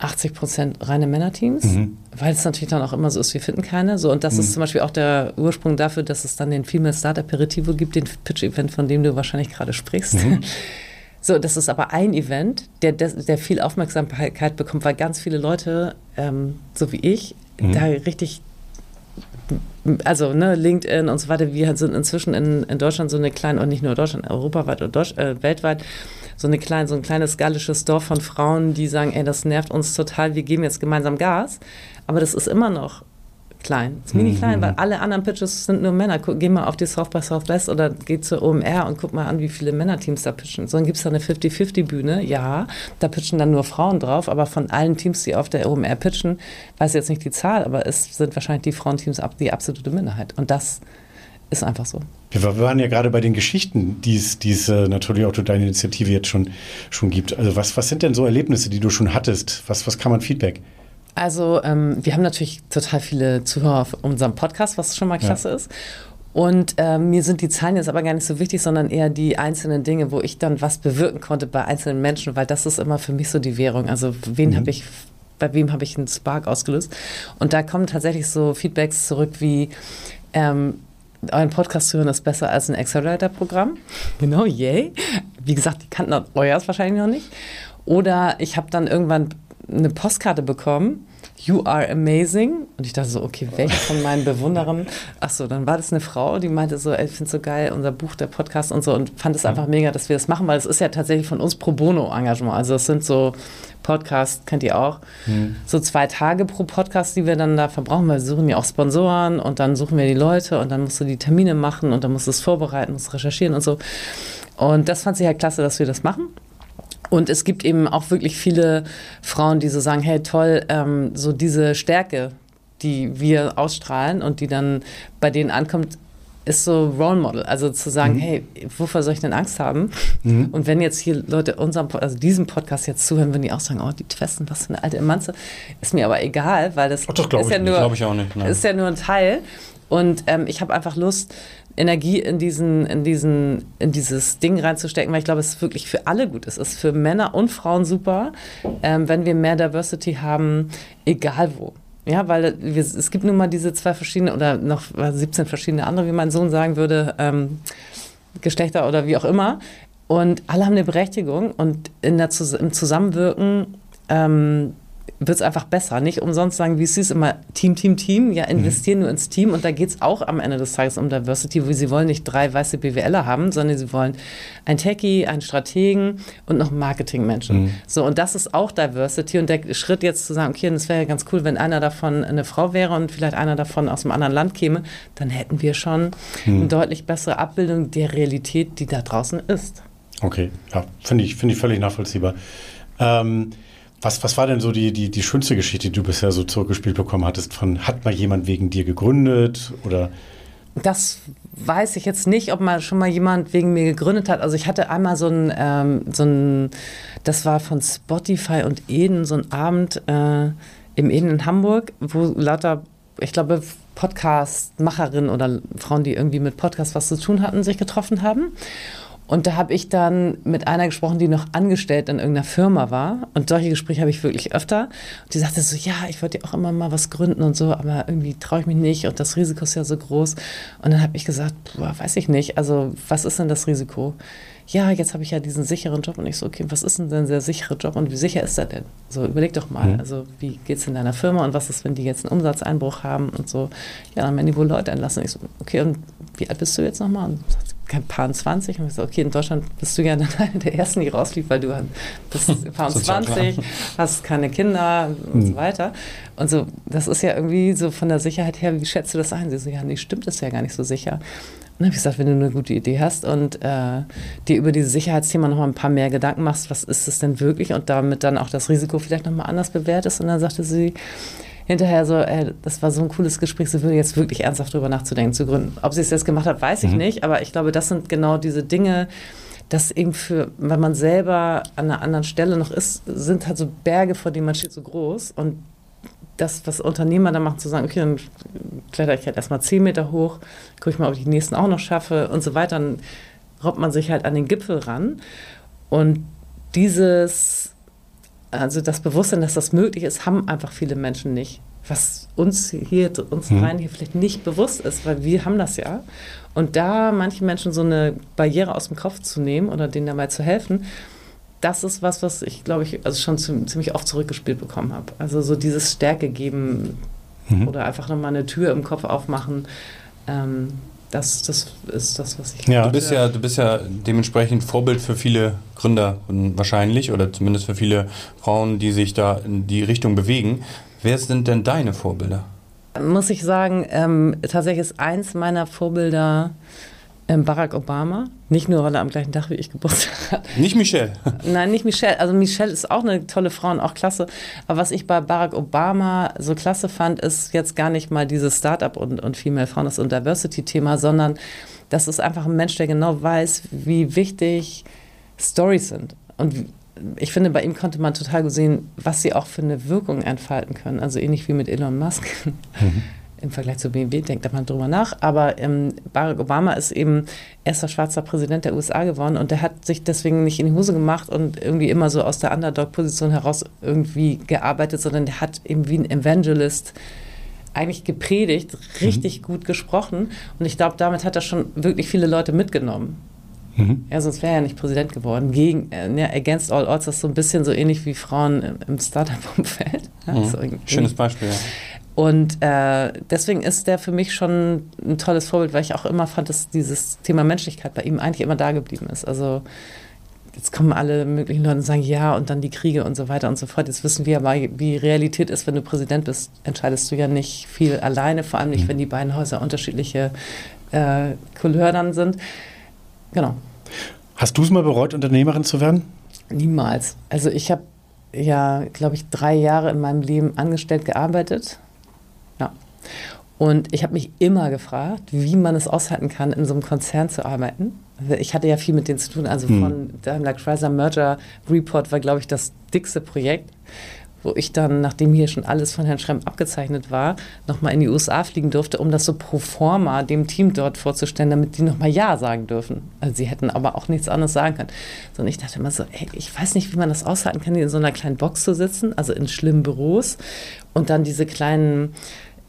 D: 80 Prozent reine Männerteams, mhm. weil es natürlich dann auch immer so ist, wir finden keine. So, und das mhm. ist zum Beispiel auch der Ursprung dafür, dass es dann den Female Startup Aperitivo gibt, den Pitch-Event, von dem du wahrscheinlich gerade sprichst. Mhm. So, das ist aber ein Event, der, der viel Aufmerksamkeit bekommt, weil ganz viele Leute, ähm, so wie ich, mhm. da richtig also ne, LinkedIn und so weiter, wir sind inzwischen in, in Deutschland so eine kleine, und nicht nur Deutschland, europaweit oder Deutsch, äh, weltweit, so, eine kleine, so ein kleines gallisches Dorf von Frauen, die sagen, ey, das nervt uns total, wir geben jetzt gemeinsam Gas. Aber das ist immer noch klein. ist mini klein, mhm. weil alle anderen Pitches sind nur Männer. Guck, geh mal auf die South by Southwest oder geh zur OMR und guck mal an, wie viele Männerteams da pitchen. So, dann gibt es da eine 50-50-Bühne, ja, da pitchen dann nur Frauen drauf, aber von allen Teams, die auf der OMR pitchen, weiß ich jetzt nicht die Zahl, aber es sind wahrscheinlich die Frauenteams die absolute Minderheit. Und das ist einfach so.
C: Wir waren ja gerade bei den Geschichten, die es äh, natürlich auch durch deine Initiative jetzt schon, schon gibt. Also was, was sind denn so Erlebnisse, die du schon hattest? Was, was kann man Feedback?
D: Also ähm, wir haben natürlich total viele Zuhörer auf unserem Podcast, was schon mal klasse ja. ist. Und ähm, mir sind die Zahlen jetzt aber gar nicht so wichtig, sondern eher die einzelnen Dinge, wo ich dann was bewirken konnte bei einzelnen Menschen, weil das ist immer für mich so die Währung. Also wen mhm. habe ich, bei wem habe ich einen Spark ausgelöst? Und da kommen tatsächlich so Feedbacks zurück wie ähm, euren Podcast zu hören ist besser als ein Accelerator-Programm. Genau, yay. Wie gesagt, die kannten euers wahrscheinlich noch nicht. Oder ich habe dann irgendwann eine Postkarte bekommen You are amazing. Und ich dachte so, okay, welche von meinen Bewunderern? Ach so, dann war das eine Frau, die meinte so, ey, ich finde so geil, unser Buch, der Podcast und so und fand es einfach mega, dass wir das machen, weil es ist ja tatsächlich von uns pro bono Engagement. Also es sind so Podcasts, kennt ihr auch, mhm. so zwei Tage pro Podcast, die wir dann da verbrauchen, weil wir suchen ja auch Sponsoren und dann suchen wir die Leute und dann musst du die Termine machen und dann musst du es vorbereiten, musst recherchieren und so. Und das fand sie halt klasse, dass wir das machen. Und es gibt eben auch wirklich viele Frauen, die so sagen, hey toll, ähm, so diese Stärke, die wir ausstrahlen und die dann bei denen ankommt, ist so Role Model. Also zu sagen, mhm. hey, wovor soll ich denn Angst haben? Mhm. Und wenn jetzt hier Leute unserem, also diesem Podcast jetzt zuhören, wenn die auch sagen, oh, die Twesten, was für eine alte Emanze, ist mir aber egal, weil das,
B: Ach, das ist, ja nur,
D: ist ja nur ein Teil. Und ähm, ich habe einfach Lust, Energie in diesen, in diesen, in dieses Ding reinzustecken, weil ich glaube, es ist wirklich für alle gut. Es ist für Männer und Frauen super, ähm, wenn wir mehr Diversity haben, egal wo. Ja, weil wir, es gibt nun mal diese zwei verschiedene oder noch 17 verschiedene andere, wie mein Sohn sagen würde, ähm, Geschlechter oder wie auch immer. Und alle haben eine Berechtigung und in der, im Zusammenwirken ähm, wird es einfach besser. Nicht umsonst sagen, wie es ist immer Team, Team, Team. Ja, investieren mhm. nur ins Team und da geht es auch am Ende des Tages um Diversity, wo sie wollen nicht drei weiße BWLer haben, sondern sie wollen ein Techie, einen Strategen und noch Marketingmenschen. Mhm. So, und das ist auch Diversity und der Schritt jetzt zu sagen, okay, das wäre ja ganz cool, wenn einer davon eine Frau wäre und vielleicht einer davon aus einem anderen Land käme, dann hätten wir schon mhm. eine deutlich bessere Abbildung der Realität, die da draußen ist.
C: Okay, ja, finde ich, find ich völlig nachvollziehbar. Ähm, was, was war denn so die, die, die schönste Geschichte, die du bisher so zurückgespielt bekommen hattest? Von, hat mal jemand wegen dir gegründet oder?
D: Das weiß ich jetzt nicht, ob mal schon mal jemand wegen mir gegründet hat. Also ich hatte einmal so ein, ähm, so ein das war von Spotify und Eden, so ein Abend äh, im Eden in Hamburg, wo lauter, ich glaube, Podcast-Macherinnen oder Frauen, die irgendwie mit Podcast was zu tun hatten, sich getroffen haben. Und da habe ich dann mit einer gesprochen, die noch angestellt in irgendeiner Firma war. Und solche Gespräche habe ich wirklich öfter. Und die sagte so, ja, ich wollte ja auch immer mal was gründen und so, aber irgendwie traue ich mich nicht und das Risiko ist ja so groß. Und dann habe ich gesagt, boah, weiß ich nicht. Also was ist denn das Risiko? Ja, jetzt habe ich ja diesen sicheren Job. Und ich so, okay, was ist denn der sichere Job und wie sicher ist der denn? So, überleg doch mal. Mhm. Also wie geht es in deiner Firma und was ist, wenn die jetzt einen Umsatzeinbruch haben und so? Ja, dann werden die wohl Leute entlassen. Und ich so, okay, und wie alt bist du jetzt nochmal? Und sagt, kein paar 20 und ich so, okay, in Deutschland bist du ja dann einer der ersten, die rausfliegt, weil du bist paar 20, hast keine Kinder und so hm. weiter. Und so, das ist ja irgendwie so von der Sicherheit her, wie schätzt du das ein? Sie so, ja, nee, stimmt, das ist ja gar nicht so sicher. Und dann habe ich gesagt, wenn du eine gute Idee hast und äh, dir über dieses Sicherheitsthema noch mal ein paar mehr Gedanken machst, was ist es denn wirklich und damit dann auch das Risiko vielleicht noch mal anders bewertest. Und dann sagte sie, hinterher so, ey, das war so ein cooles Gespräch, sie würde jetzt wirklich ernsthaft darüber nachzudenken, zu gründen. Ob sie es jetzt gemacht hat, weiß ich mhm. nicht, aber ich glaube, das sind genau diese Dinge, dass eben für, wenn man selber an einer anderen Stelle noch ist, sind halt so Berge, vor denen man steht, so groß und das, was Unternehmer da machen, zu sagen, okay, dann kletter ich halt erstmal zehn Meter hoch, gucke ich mal, ob ich die nächsten auch noch schaffe und so weiter, dann robbt man sich halt an den Gipfel ran. Und dieses also das Bewusstsein, dass das möglich ist, haben einfach viele Menschen nicht. Was uns hier, uns mhm. rein hier vielleicht nicht bewusst ist, weil wir haben das ja. Und da manchen Menschen so eine Barriere aus dem Kopf zu nehmen oder denen dabei zu helfen, das ist was, was ich, glaube ich, also schon ziemlich oft zurückgespielt bekommen habe. Also so dieses Stärke geben mhm. oder einfach nochmal eine Tür im Kopf aufmachen. Ähm, das, das ist das, was ich.
B: Ja. Du bist ja, du bist ja dementsprechend Vorbild für viele Gründer wahrscheinlich oder zumindest für viele Frauen, die sich da in die Richtung bewegen. Wer sind denn deine Vorbilder?
D: Muss ich sagen, ähm, tatsächlich ist eins meiner Vorbilder Barack Obama. Nicht nur, weil er am gleichen Tag wie ich Geburtstag hat.
B: Nicht Michelle.
D: Nein, nicht Michelle. Also Michelle ist auch eine tolle Frau und auch klasse. Aber was ich bei Barack Obama so klasse fand, ist jetzt gar nicht mal dieses Startup und, und Female Founders und Diversity-Thema, sondern das ist einfach ein Mensch, der genau weiß, wie wichtig Stories sind. Und ich finde, bei ihm konnte man total gut sehen, was sie auch für eine Wirkung entfalten können. Also ähnlich wie mit Elon Musk. Mhm im Vergleich zu BMW denkt da mal drüber nach. Aber ähm, Barack Obama ist eben erster schwarzer Präsident der USA geworden und der hat sich deswegen nicht in die Hose gemacht und irgendwie immer so aus der Underdog-Position heraus irgendwie gearbeitet, sondern der hat eben wie ein Evangelist eigentlich gepredigt, richtig mhm. gut gesprochen. Und ich glaube, damit hat er schon wirklich viele Leute mitgenommen. Mhm. Ja, sonst wäre er ja nicht Präsident geworden. Gegen, äh, against all odds, das ist so ein bisschen so ähnlich wie Frauen im, im Startup-Umfeld. Ja,
B: Mhm.
D: so
B: Schönes Beispiel. Ja.
D: Und äh, deswegen ist der für mich schon ein tolles Vorbild, weil ich auch immer fand, dass dieses Thema Menschlichkeit bei ihm eigentlich immer da geblieben ist. Also jetzt kommen alle möglichen Leute und sagen, ja, und dann die Kriege und so weiter und so fort. Jetzt wissen wir aber, wie Realität ist, wenn du Präsident bist, entscheidest du ja nicht viel alleine, vor allem nicht, wenn die beiden Häuser unterschiedliche äh, Couleur dann sind. Genau.
C: Hast du es mal bereut, Unternehmerin zu werden?
D: Niemals. Also ich habe ja, glaube ich, drei Jahre in meinem Leben angestellt gearbeitet. Und ich habe mich immer gefragt, wie man es aushalten kann, in so einem Konzern zu arbeiten. Ich hatte ja viel mit denen zu tun. Also von Daimler Chrysler Merger Report war, glaube ich, das dickste Projekt, wo ich dann, nachdem hier schon alles von Herrn Schremm abgezeichnet war, nochmal in die USA fliegen durfte, um das so pro forma dem Team dort vorzustellen, damit die nochmal Ja sagen dürfen. Also sie hätten aber auch nichts anderes sagen können. So, und ich dachte immer so, ey, ich weiß nicht, wie man das aushalten kann, in so einer kleinen Box zu sitzen, also in schlimmen Büros und dann diese kleinen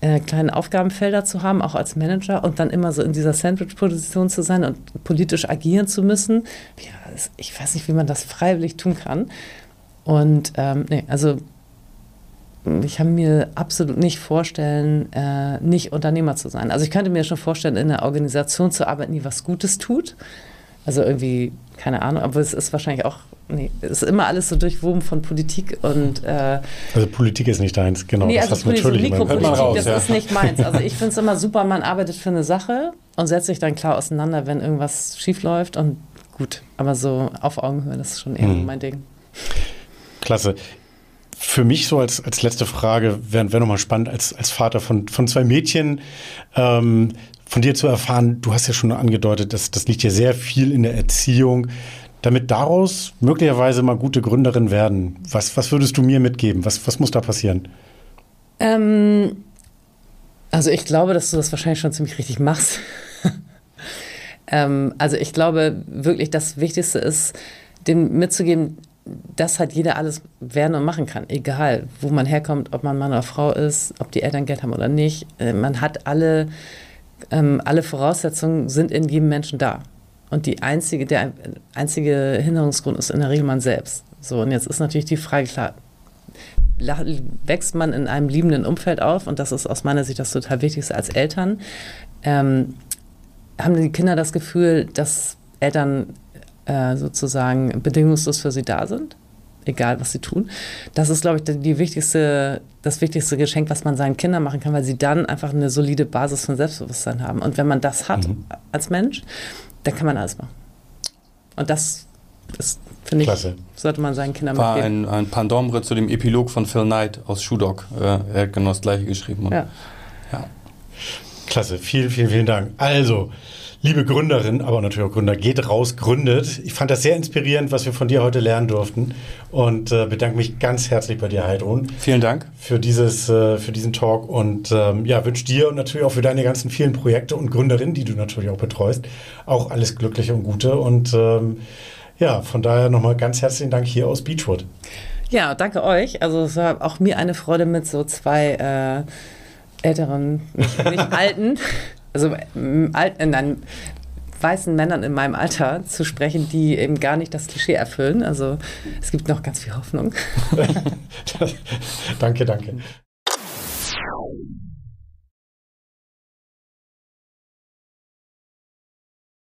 D: äh, kleinen Aufgabenfelder zu haben, auch als Manager und dann immer so in dieser Sandwich-Position zu sein und politisch agieren zu müssen. Ja, ich weiß nicht, wie man das freiwillig tun kann. Und ähm, nee, also ich kann mir absolut nicht vorstellen, äh, nicht Unternehmer zu sein. Also ich könnte mir schon vorstellen, in einer Organisation zu arbeiten, die was Gutes tut. Also irgendwie, keine Ahnung, aber es ist wahrscheinlich auch, nee, es ist immer alles so durchwoben von Politik und äh,
C: Also Politik ist nicht deins, genau.
D: Nee,
C: das
D: also
C: hast natürlich
B: man
D: Mikropolitik,
B: raus,
D: das
B: ja.
D: ist nicht meins. Also ich finde es immer super, man arbeitet für eine Sache und setzt sich dann klar auseinander, wenn irgendwas schief läuft und gut. Aber so auf Augenhöhe, das ist schon eher so mein Ding.
C: Klasse. Für mich so als, als letzte Frage wäre wär nochmal spannend, als, als Vater von, von zwei Mädchen ähm, von dir zu erfahren, du hast ja schon angedeutet, dass das liegt ja sehr viel in der Erziehung. Damit daraus möglicherweise mal gute Gründerin werden, was, was würdest du mir mitgeben? Was, was muss da passieren?
D: Ähm, also ich glaube, dass du das wahrscheinlich schon ziemlich richtig machst. ähm, also ich glaube wirklich, das Wichtigste ist, dem mitzugeben, dass halt jeder alles werden und machen kann, egal wo man herkommt, ob man Mann oder Frau ist, ob die Eltern Geld haben oder nicht. Äh, man hat alle, ähm, alle Voraussetzungen sind in jedem Menschen da. Und die einzige, der einzige Hinderungsgrund ist in der Regel man selbst. So, und jetzt ist natürlich die Frage, klar, la- wächst man in einem liebenden Umfeld auf, und das ist aus meiner Sicht das total Wichtigste als Eltern, ähm, haben die Kinder das Gefühl, dass Eltern äh, sozusagen bedingungslos für sie da sind, egal was sie tun. Das ist, glaube ich, die, wichtigste, das wichtigste Geschenk, was man seinen Kindern machen kann, weil sie dann einfach eine solide Basis von Selbstbewusstsein haben. Und wenn man das hat als Mensch, dann kann man alles machen. Und das ist, finde ich, sollte man seinen Kindern
B: War
D: mitgeben.
B: ein, ein Pendant zu dem Epilog von Phil Knight aus Shoe Dog. Äh, er hat genau das gleiche geschrieben. Und,
D: Ja.
B: ja.
C: Klasse, vielen, vielen, vielen Dank. Also, liebe Gründerin, aber natürlich auch Gründer, geht raus, gründet. Ich fand das sehr inspirierend, was wir von dir heute lernen durften und äh, bedanke mich ganz herzlich bei dir, Heidrun,
B: Vielen Dank.
C: für, dieses, äh, für diesen Talk und ähm, ja, wünsche dir und natürlich auch für deine ganzen vielen Projekte und Gründerinnen, die du natürlich auch betreust, auch alles Glückliche und Gute und ähm, ja, von daher nochmal ganz herzlichen Dank hier aus Beachwood.
D: Ja, danke euch. Also es war auch mir eine Freude mit so zwei äh, älteren, nicht, nicht alten, also alten, nein, weißen Männern in meinem Alter zu sprechen, die eben gar nicht das Klischee erfüllen. Also es gibt noch ganz viel Hoffnung.
C: danke, danke.